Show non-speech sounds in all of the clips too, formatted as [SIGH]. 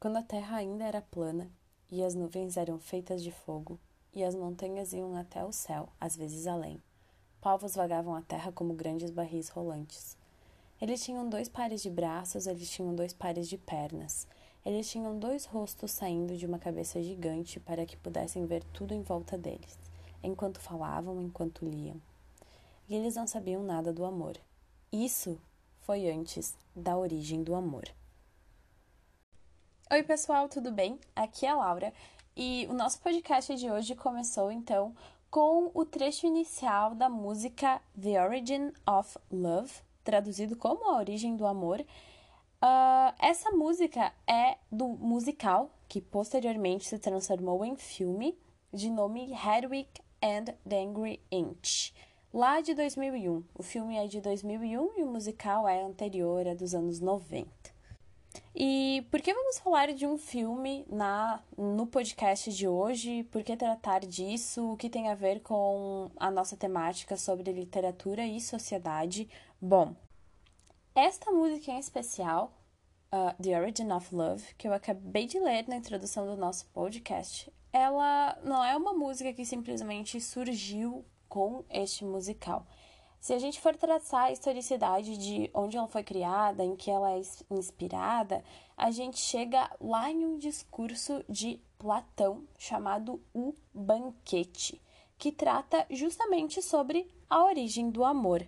quando a terra ainda era plana e as nuvens eram feitas de fogo e as montanhas iam até o céu, às vezes além. Povos vagavam a terra como grandes barris rolantes. Eles tinham dois pares de braços, eles tinham dois pares de pernas. Eles tinham dois rostos saindo de uma cabeça gigante para que pudessem ver tudo em volta deles, enquanto falavam, enquanto liam. E eles não sabiam nada do amor. Isso foi antes da origem do amor. Oi, pessoal, tudo bem? Aqui é a Laura e o nosso podcast de hoje começou então com o trecho inicial da música The Origin of Love, traduzido como A Origem do Amor. Uh, essa música é do musical que posteriormente se transformou em filme de nome Hedwig and the Angry Inch, lá de 2001. O filme é de 2001 e o musical é anterior, é dos anos 90. E por que vamos falar de um filme na no podcast de hoje? Por que tratar disso? O que tem a ver com a nossa temática sobre literatura e sociedade? Bom, esta música em especial, uh, The Origin of Love, que eu acabei de ler na introdução do nosso podcast, ela não é uma música que simplesmente surgiu com este musical. Se a gente for traçar a historicidade de onde ela foi criada, em que ela é inspirada, a gente chega lá em um discurso de Platão chamado O Banquete, que trata justamente sobre a origem do amor.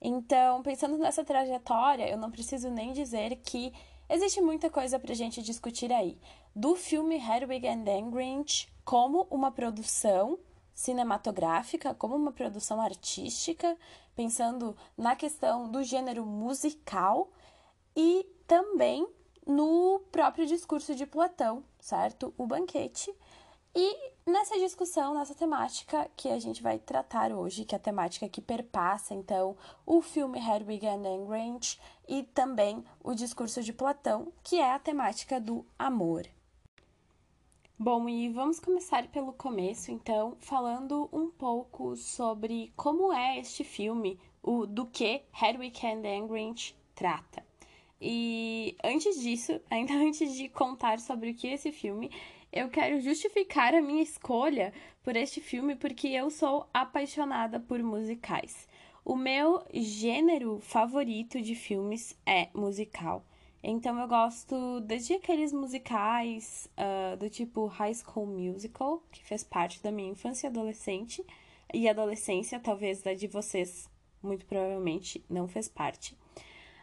Então, pensando nessa trajetória, eu não preciso nem dizer que existe muita coisa para a gente discutir aí. Do filme Hedwig and the Grinch como uma produção cinematográfica, como uma produção artística, pensando na questão do gênero musical e também no próprio discurso de Platão, certo? O banquete. E nessa discussão, nessa temática que a gente vai tratar hoje, que é a temática que perpassa, então, o filme Hedwig and Grange e também o discurso de Platão, que é a temática do amor. Bom, e vamos começar pelo começo, então, falando um pouco sobre como é este filme, o do que Hedwig and the Grinch trata. E antes disso, [LAUGHS] ainda antes de contar sobre o que é esse filme, eu quero justificar a minha escolha por este filme porque eu sou apaixonada por musicais. O meu gênero favorito de filmes é musical. Então eu gosto desde aqueles musicais uh, do tipo High School Musical, que fez parte da minha infância e adolescente, e adolescência, talvez da de vocês, muito provavelmente não fez parte.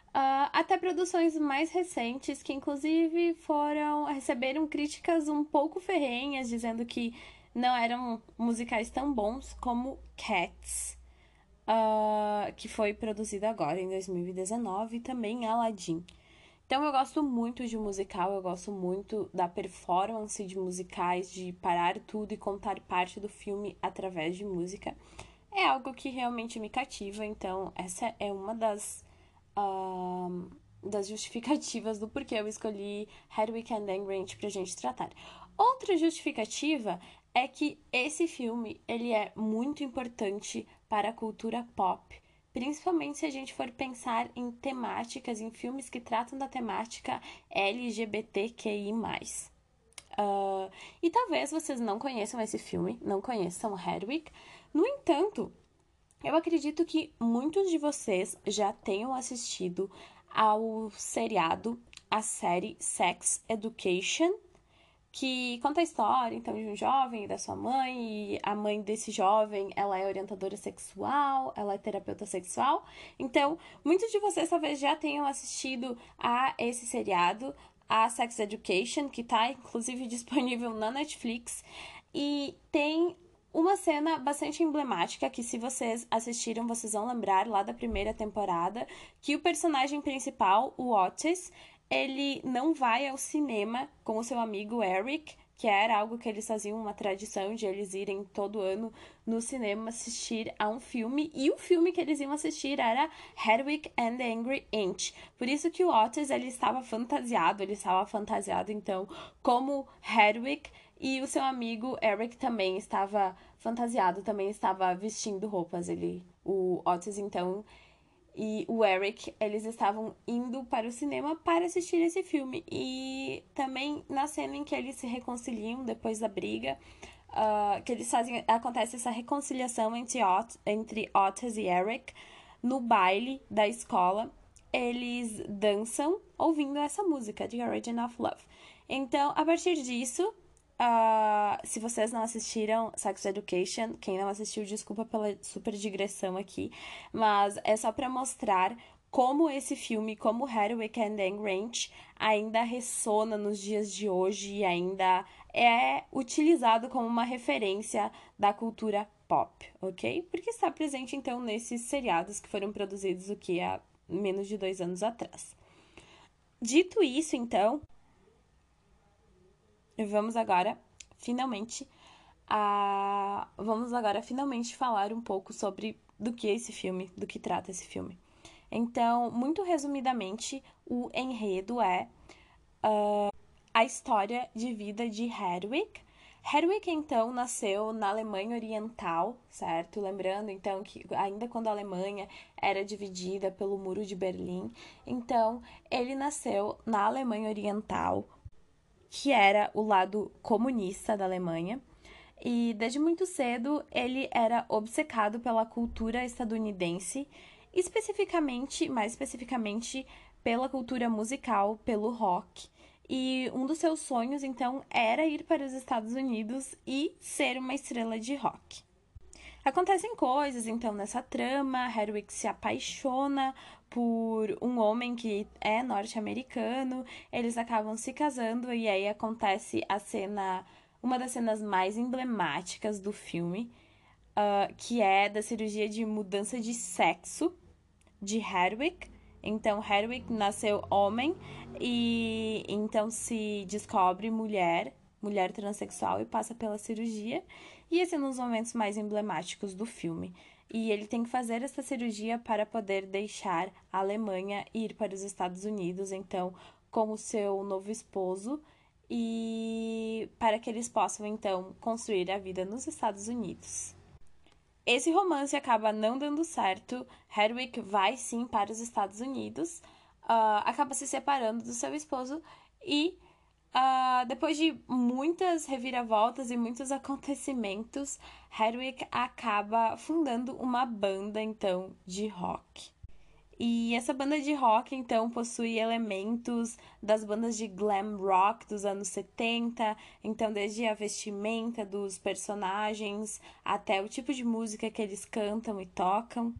Uh, até produções mais recentes, que inclusive foram receberam críticas um pouco ferrenhas, dizendo que não eram musicais tão bons como Cats, uh, que foi produzido agora em 2019, e também Aladdin. Então eu gosto muito de musical, eu gosto muito da performance de musicais, de parar tudo e contar parte do filme através de música. É algo que realmente me cativa, então essa é uma das, uh, das justificativas do porquê eu escolhi Hedwig and the Grinch pra gente tratar. Outra justificativa é que esse filme ele é muito importante para a cultura pop principalmente se a gente for pensar em temáticas, em filmes que tratam da temática LGBTQI. Uh, e talvez vocês não conheçam esse filme, não conheçam Hedwig. No entanto, eu acredito que muitos de vocês já tenham assistido ao seriado, a série Sex Education, que conta a história, então, de um jovem e da sua mãe, e a mãe desse jovem, ela é orientadora sexual, ela é terapeuta sexual. Então, muitos de vocês talvez já tenham assistido a esse seriado, a Sex Education, que está inclusive [LAUGHS] disponível na Netflix, e tem uma cena bastante emblemática que se vocês assistiram, vocês vão lembrar lá da primeira temporada, que o personagem principal, o Otis, ele não vai ao cinema com o seu amigo Eric, que era algo que eles faziam uma tradição de eles irem todo ano no cinema assistir a um filme, e o filme que eles iam assistir era Hedwig and the Angry Inch. Por isso que o Otis ele estava fantasiado, ele estava fantasiado então como Hedwig, e o seu amigo Eric também estava fantasiado, também estava vestindo roupas. Ele, o Otis então e o Eric, eles estavam indo para o cinema para assistir esse filme. E também na cena em que eles se reconciliam depois da briga, uh, que eles fazem. Acontece essa reconciliação entre, Ot, entre Otis e Eric no baile da escola. Eles dançam ouvindo essa música, The Origin of Love. Então, a partir disso, Uh, se vocês não assistiram Sex Education, quem não assistiu, desculpa pela super digressão aqui, mas é só para mostrar como esse filme, como Weekend and Ranch, ainda ressona nos dias de hoje e ainda é utilizado como uma referência da cultura pop, ok? Porque está presente então nesses seriados que foram produzidos o que há menos de dois anos atrás. Dito isso, então, vamos agora finalmente a vamos agora finalmente falar um pouco sobre do que é esse filme, do que trata esse filme. Então, muito resumidamente, o enredo é uh, a história de vida de Hedwig. Hedwig, então, nasceu na Alemanha Oriental, certo? Lembrando, então, que ainda quando a Alemanha era dividida pelo Muro de Berlim, então, ele nasceu na Alemanha Oriental, que era o lado comunista da Alemanha. E desde muito cedo ele era obcecado pela cultura estadunidense, especificamente, mais especificamente, pela cultura musical, pelo rock. E um dos seus sonhos, então, era ir para os Estados Unidos e ser uma estrela de rock. Acontecem coisas, então, nessa trama. Hedwig se apaixona por um homem que é norte-americano. Eles acabam se casando e aí acontece a cena, uma das cenas mais emblemáticas do filme, uh, que é da cirurgia de mudança de sexo de Hedwig. Então, Hedwig nasceu homem e então se descobre mulher, mulher transexual e passa pela cirurgia. E esse é um dos momentos mais emblemáticos do filme. E ele tem que fazer essa cirurgia para poder deixar a Alemanha e ir para os Estados Unidos, então, com o seu novo esposo, e para que eles possam, então, construir a vida nos Estados Unidos. Esse romance acaba não dando certo. Hedwig vai sim para os Estados Unidos, uh, acaba se separando do seu esposo e Uh, depois de muitas reviravoltas e muitos [LAUGHS] acontecimentos, Hedwig acaba fundando uma banda então de rock. E essa banda de rock então possui elementos das bandas de glam rock dos anos 70, então desde a vestimenta dos personagens até o tipo de música que eles cantam e tocam.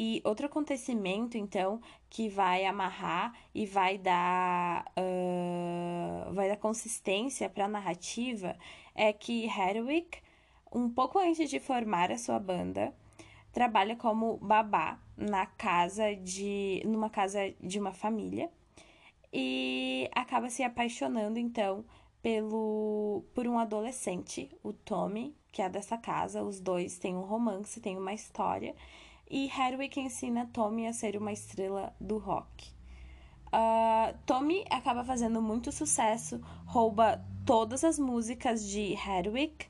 E outro acontecimento, então, que vai amarrar e vai dar, uh, vai dar consistência para a narrativa é que Hedwig, um pouco antes de formar a sua banda, trabalha como babá na casa de numa casa de uma família e acaba se apaixonando então pelo por um adolescente, o Tommy, que é dessa casa. Os dois têm um romance, têm uma história e Hedwig ensina Tommy a ser uma estrela do rock. Uh, Tommy acaba fazendo muito sucesso, rouba todas as músicas de Hedwig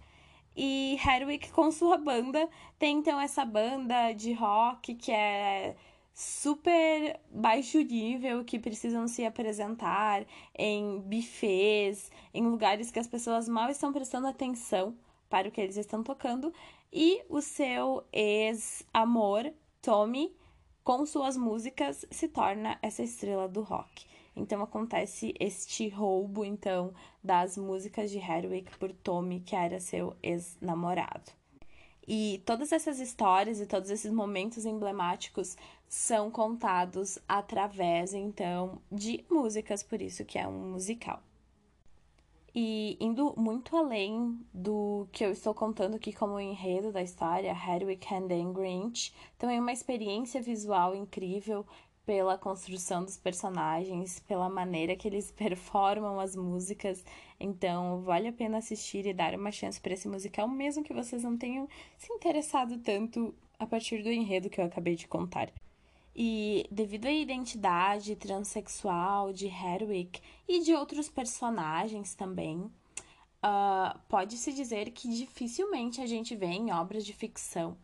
e Hedwig com sua banda tem então essa banda de rock que é super baixo nível que precisam se apresentar em buffets, em lugares que as pessoas mal estão prestando atenção para o que eles estão tocando e o seu ex-amor, Tommy, com suas músicas, se torna essa estrela do rock. Então acontece este roubo então das músicas de Hedwig por Tommy, que era seu ex-namorado. E todas essas histórias e todos esses momentos emblemáticos são contados através então de músicas, por isso que é um musical. E indo muito além do que eu estou contando aqui como enredo da história, Hedwig and the Grinch, também uma experiência visual incrível pela construção dos personagens, pela maneira que eles [LAUGHS] performam as músicas. Então, vale a pena assistir e dar uma chance para esse musical, mesmo que vocês não tenham se interessado tanto a partir do enredo que eu acabei de contar. E devido à identidade transexual de Hedwig e de outros personagens também, uh, pode-se dizer que dificilmente a gente vê em obras de ficção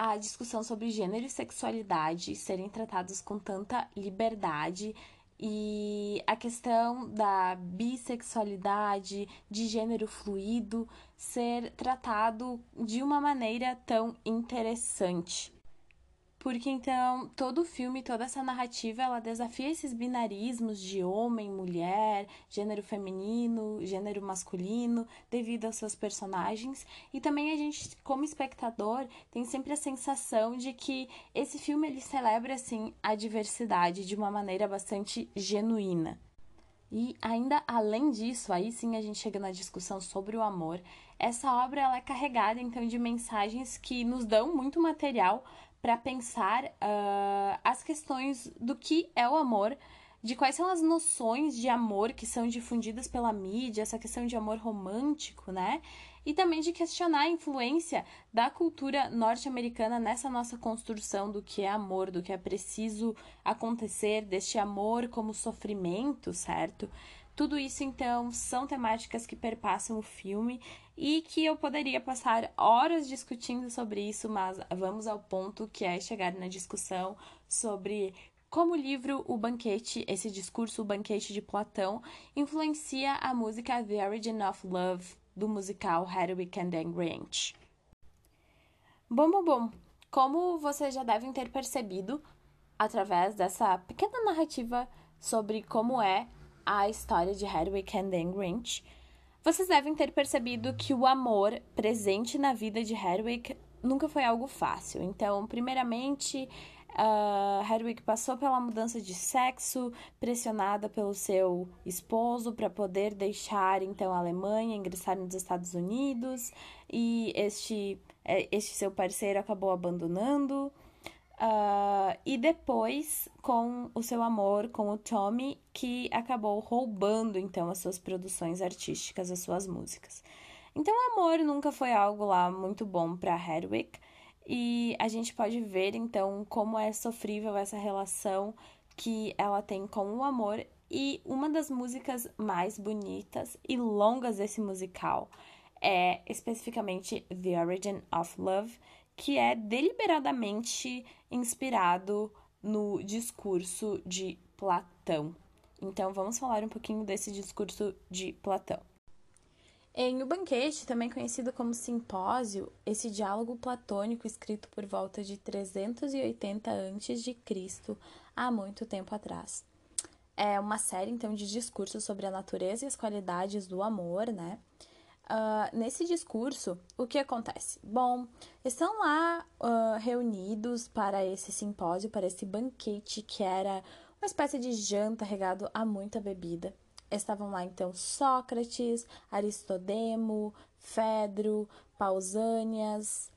a discussão sobre gênero e sexualidade serem tratados com tanta liberdade e a questão da bissexualidade, de gênero fluido, ser tratado de uma maneira tão interessante. Porque então todo o filme, toda essa narrativa, ela desafia esses binarismos de homem, mulher, gênero feminino, gênero masculino, devido aos seus personagens. E também a gente, como espectador, tem sempre a sensação de que esse filme ele celebra assim a diversidade de uma maneira bastante genuína. E ainda além disso, aí sim a gente chega na discussão sobre o amor. Essa obra ela é carregada então de mensagens que nos dão muito material para pensar uh, as questões do que é o amor, de quais são as noções de amor que são difundidas pela mídia, essa questão de amor romântico, né? E também de questionar a influência da cultura norte-americana nessa nossa construção do que é amor, do que é preciso acontecer, deste amor como sofrimento, certo? Tudo isso, então, são temáticas que perpassam o filme e que eu poderia passar horas discutindo sobre isso, mas vamos ao ponto que é chegar na discussão sobre como o livro O Banquete, esse discurso O Banquete de Platão, influencia a música The Origin of Love do musical Hedwig and the Grinch. Bom, bom, bom. Como vocês já devem ter percebido através dessa pequena narrativa sobre como é a história de Hedwig and the Grinch, vocês devem ter percebido que o amor presente na vida de Hedwig nunca foi algo fácil. Então, primeiramente, uh, Hedwig passou pela mudança de sexo, pressionada pelo seu esposo para poder deixar então a Alemanha, ingressar nos Estados Unidos, e este, é, este seu parceiro acabou abandonando. Uh, e depois com o seu amor com o Tommy, que acabou roubando então as suas produções artísticas, as suas músicas. Então, o amor nunca foi algo lá muito bom para Hedwig, e a gente pode ver então como é sofrível essa relação que ela tem com o amor. E uma das músicas mais bonitas e longas desse musical é especificamente The Origin of Love, que é deliberadamente inspirado no discurso de Platão. Então, vamos falar um pouquinho desse discurso de Platão. Em O Banquete, também conhecido como Simpósio, esse diálogo platônico escrito por volta de 380 a.C., há muito tempo atrás. É uma série, então, de discursos sobre a natureza e as qualidades do amor, né? Uh, nesse discurso, o que acontece? Bom, estão lá uh, reunidos para esse simpósio, para esse banquete que era uma espécie de janta regado a muita bebida. Estavam lá então Sócrates, Aristodemo, Fedro, Pausânias,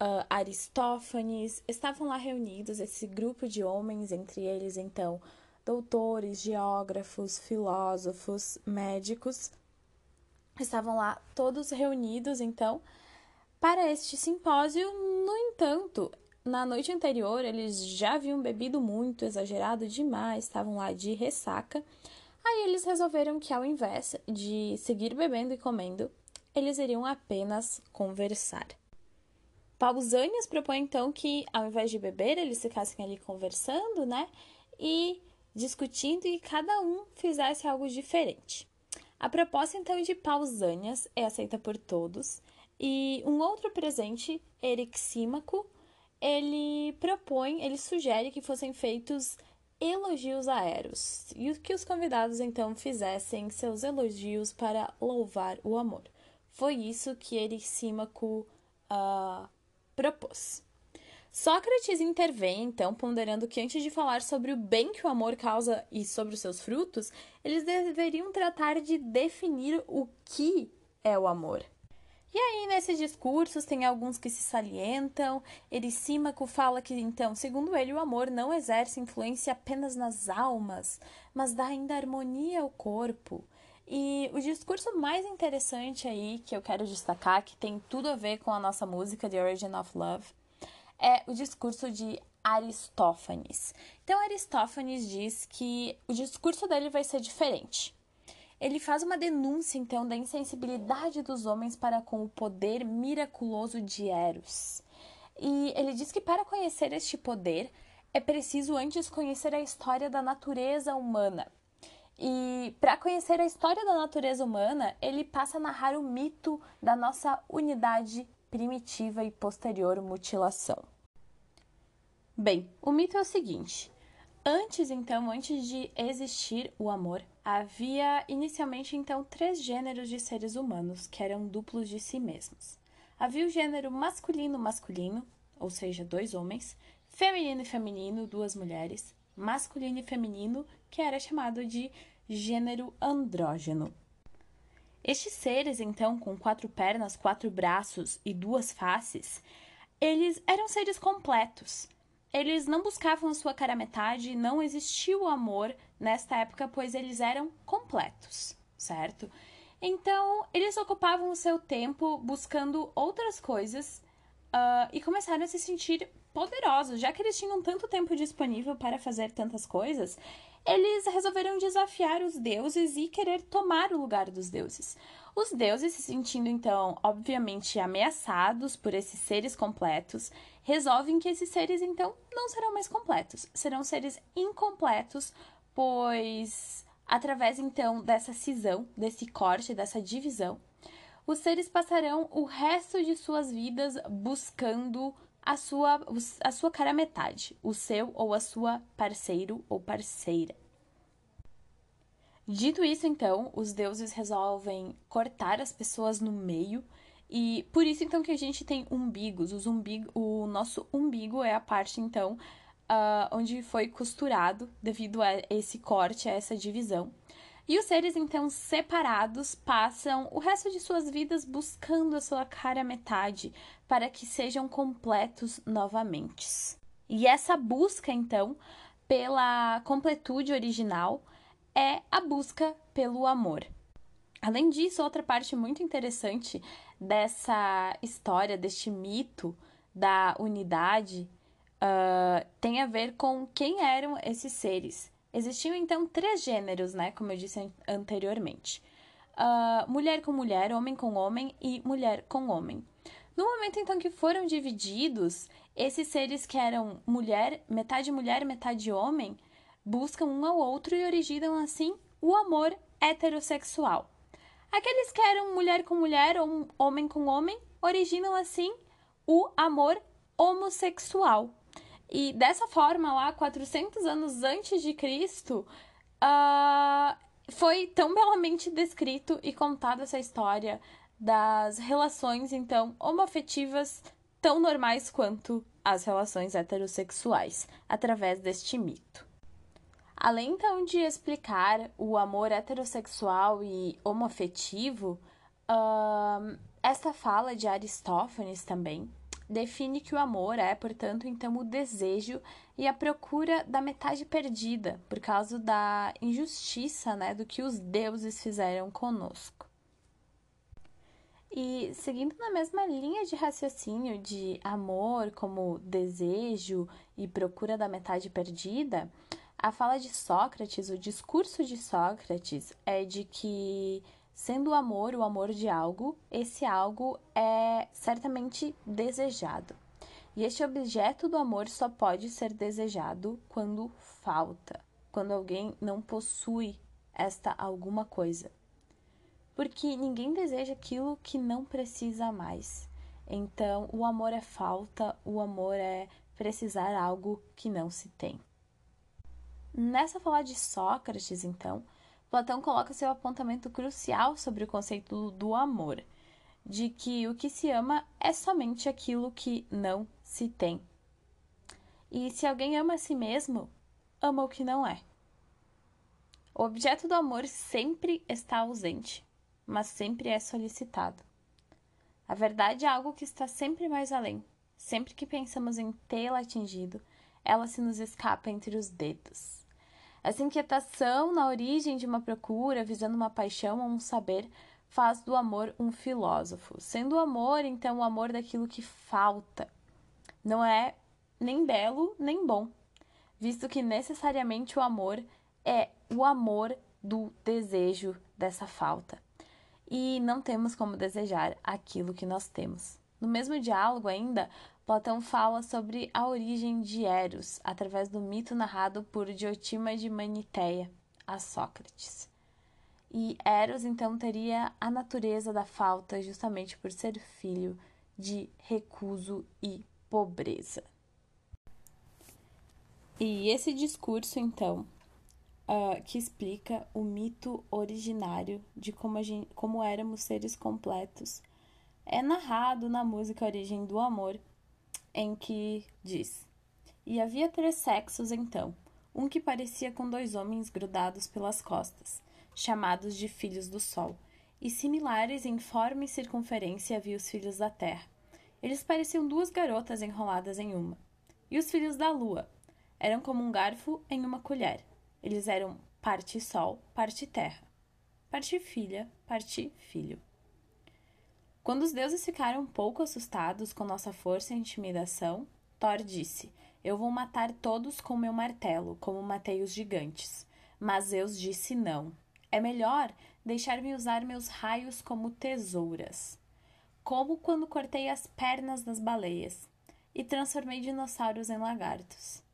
uh, Aristófanes. Estavam lá reunidos esse grupo de homens, entre eles então doutores, geógrafos, filósofos, médicos estavam lá todos reunidos, então, para este simpósio. No entanto, na noite anterior, eles já haviam bebido muito, exagerado demais, estavam lá de ressaca. Aí eles resolveram que, ao invés de seguir bebendo e comendo, eles iriam apenas conversar. Pausanias propõe então que, ao invés de beber, eles ficassem ali conversando, né? E discutindo e cada um fizesse algo diferente. A proposta então de Pausanias é aceita por todos e um outro presente, Erixímaco, ele propõe, ele sugere que fossem feitos elogios a Eros e que os convidados então fizessem seus elogios para louvar o amor. Foi isso que Erixímaco uh, propôs. Sócrates intervém, então, ponderando que antes de falar sobre o bem que o amor causa e sobre os seus frutos, eles deveriam tratar de definir o que é o amor. E aí, nesses discursos, tem alguns que se salientam. Erisímaco fala que, então, segundo ele, o amor não exerce influência apenas nas almas, mas dá ainda harmonia ao corpo. E o discurso mais interessante aí que eu quero destacar, que tem tudo a ver com a nossa música The Origin of Love, é o discurso de Aristófanes. Então, Aristófanes diz que o discurso dele vai ser diferente. Ele faz uma denúncia, então, da insensibilidade dos homens para com o poder miraculoso de Eros. E ele diz que para conhecer este poder é preciso antes conhecer a história da natureza humana. E para conhecer a história da natureza humana, ele passa a narrar o mito da nossa unidade primitiva e posterior mutilação. Bem, o mito é o seguinte: antes então, antes de existir o amor, havia inicialmente então três gêneros de seres humanos que eram duplos de si mesmos. Havia o gênero masculino-masculino, ou seja, dois homens, feminino e feminino, duas mulheres, masculino e feminino, que era chamado de gênero andrógeno. Estes seres, então, com quatro pernas, quatro braços e duas faces, eles eram seres completos. Eles não buscavam a sua cara metade, não existia o amor nesta época, pois eles eram completos, certo? Então, eles ocupavam o seu tempo buscando outras coisas uh, e começaram a se sentir poderosos. Já que eles tinham tanto tempo disponível para fazer tantas coisas, eles resolveram desafiar os deuses e querer tomar o lugar dos deuses. Os deuses, se sentindo então, obviamente, ameaçados por esses seres completos, resolvem que esses seres então não serão mais completos, serão seres incompletos, pois Através então dessa cisão, desse corte, dessa divisão, os seres passarão o resto de suas vidas buscando a sua, a sua cara metade, o seu ou a sua parceiro ou parceira. Dito isso, então, os deuses resolvem cortar as pessoas no meio e por isso então que a gente tem umbigos. Os umbigo, o nosso umbigo é a parte então uh, onde foi costurado devido a esse corte, a essa divisão. E os seres então separados passam o resto de suas vidas buscando a sua cara metade para que sejam completos novamente. E essa busca então pela completude original é a busca pelo amor. Além disso, outra parte muito interessante dessa história, deste mito da unidade, uh, tem a ver com quem eram esses seres. Existiam então três gêneros, né? Como eu disse anteriormente: uh, mulher com mulher, homem com homem e mulher com homem. No momento então que foram divididos, esses seres que eram mulher, metade mulher, metade homem, buscam um ao outro e originam assim o amor heterossexual. Aqueles que eram mulher com mulher ou homem com homem originam assim o amor homossexual. E dessa forma, lá 400 anos antes de Cristo, uh, foi tão belamente descrito e contada essa história das relações, então, homoafetivas tão normais quanto as relações heterossexuais, através deste mito. Além então de explicar o amor heterossexual e homoafetivo, uh, essa fala de Aristófanes também define que o amor é, portanto, então o desejo e a procura da metade perdida por causa da injustiça, né, do que os deuses fizeram conosco. E seguindo na mesma linha de raciocínio de amor como desejo e procura da metade perdida, a fala de Sócrates, o discurso de Sócrates é de que Sendo o amor o amor de algo, esse algo é certamente desejado. E este objeto do amor só pode ser desejado quando falta, quando alguém não possui esta alguma coisa. Porque ninguém deseja aquilo que não precisa mais. Então, o amor é falta, o amor é precisar algo que não se tem. Nessa fala de Sócrates, então, Platão coloca seu apontamento crucial sobre o conceito do amor, de que o que se ama é somente aquilo que não se tem. E se alguém ama a si mesmo, ama o que não é. O objeto do amor sempre está ausente, mas sempre é solicitado. A verdade é algo que está sempre mais além. Sempre que pensamos em tê-la atingido, ela se nos escapa entre os dedos. Essa inquietação na origem de uma procura, visando uma paixão ou um saber, faz do amor um filósofo. Sendo o amor, então, o amor daquilo que falta. Não é nem belo nem bom, visto que necessariamente o amor é o amor do desejo dessa falta. E não temos como desejar aquilo que nós temos. No mesmo diálogo, ainda, Platão fala sobre a origem de Eros através do mito narrado por Diotima de Maniteia a Sócrates. E Eros então teria a natureza da falta justamente por ser filho de recuso e pobreza. E esse discurso então uh, que explica o mito originário de como, gente, como éramos seres completos é narrado na música Origem do Amor, em que diz: E havia três sexos então, um que parecia com dois homens grudados pelas costas, chamados de filhos do sol, e similares em forma e circunferência havia os filhos da terra. Eles pareciam duas garotas enroladas em uma. E os filhos da lua eram como um garfo em uma colher. Eles eram parte sol, parte terra, parte filha, parte filho. Quando os deuses ficaram um pouco assustados com nossa força e intimidação, Thor disse: Eu vou matar todos com meu martelo, como matei os gigantes. Mas Zeus disse não. É melhor deixar-me usar meus raios como tesouras. Como quando cortei as pernas das baleias e transformei dinossauros em lagartos.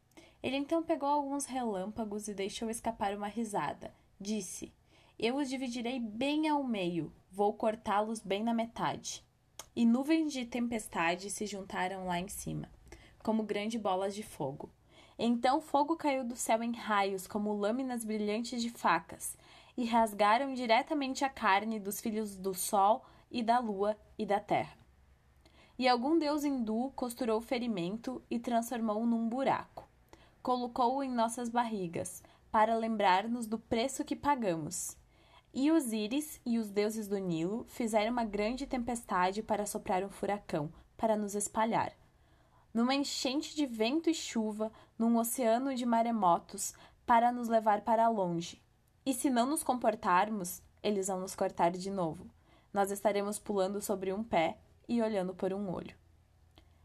Ele então pegou alguns relâmpagos e deixou escapar uma risada. Disse: Eu os dividirei bem ao meio, vou cortá-los bem na metade. E nuvens de tempestade se juntaram lá em cima, como grandes bolas de fogo. Então fogo caiu do céu em raios, como lâminas brilhantes de facas, e rasgaram diretamente a carne dos filhos do sol e da lua e da terra. E algum deus hindu costurou o ferimento e transformou-o num buraco colocou-o em nossas barrigas, para lembrar-nos do preço que pagamos. E Osíris e os deuses do Nilo fizeram uma grande tempestade para soprar um furacão, para nos espalhar. Numa enchente de vento e chuva, num oceano de maremotos, para nos levar para longe. E se não nos comportarmos, eles vão nos cortar de novo. Nós estaremos pulando sobre um pé e olhando por um olho.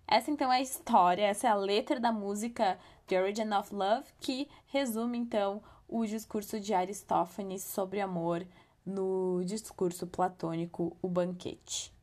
Essa então é a história, essa é a letra da música The Origin of Love, que resume então o discurso de Aristófanes sobre amor no discurso platônico O Banquete.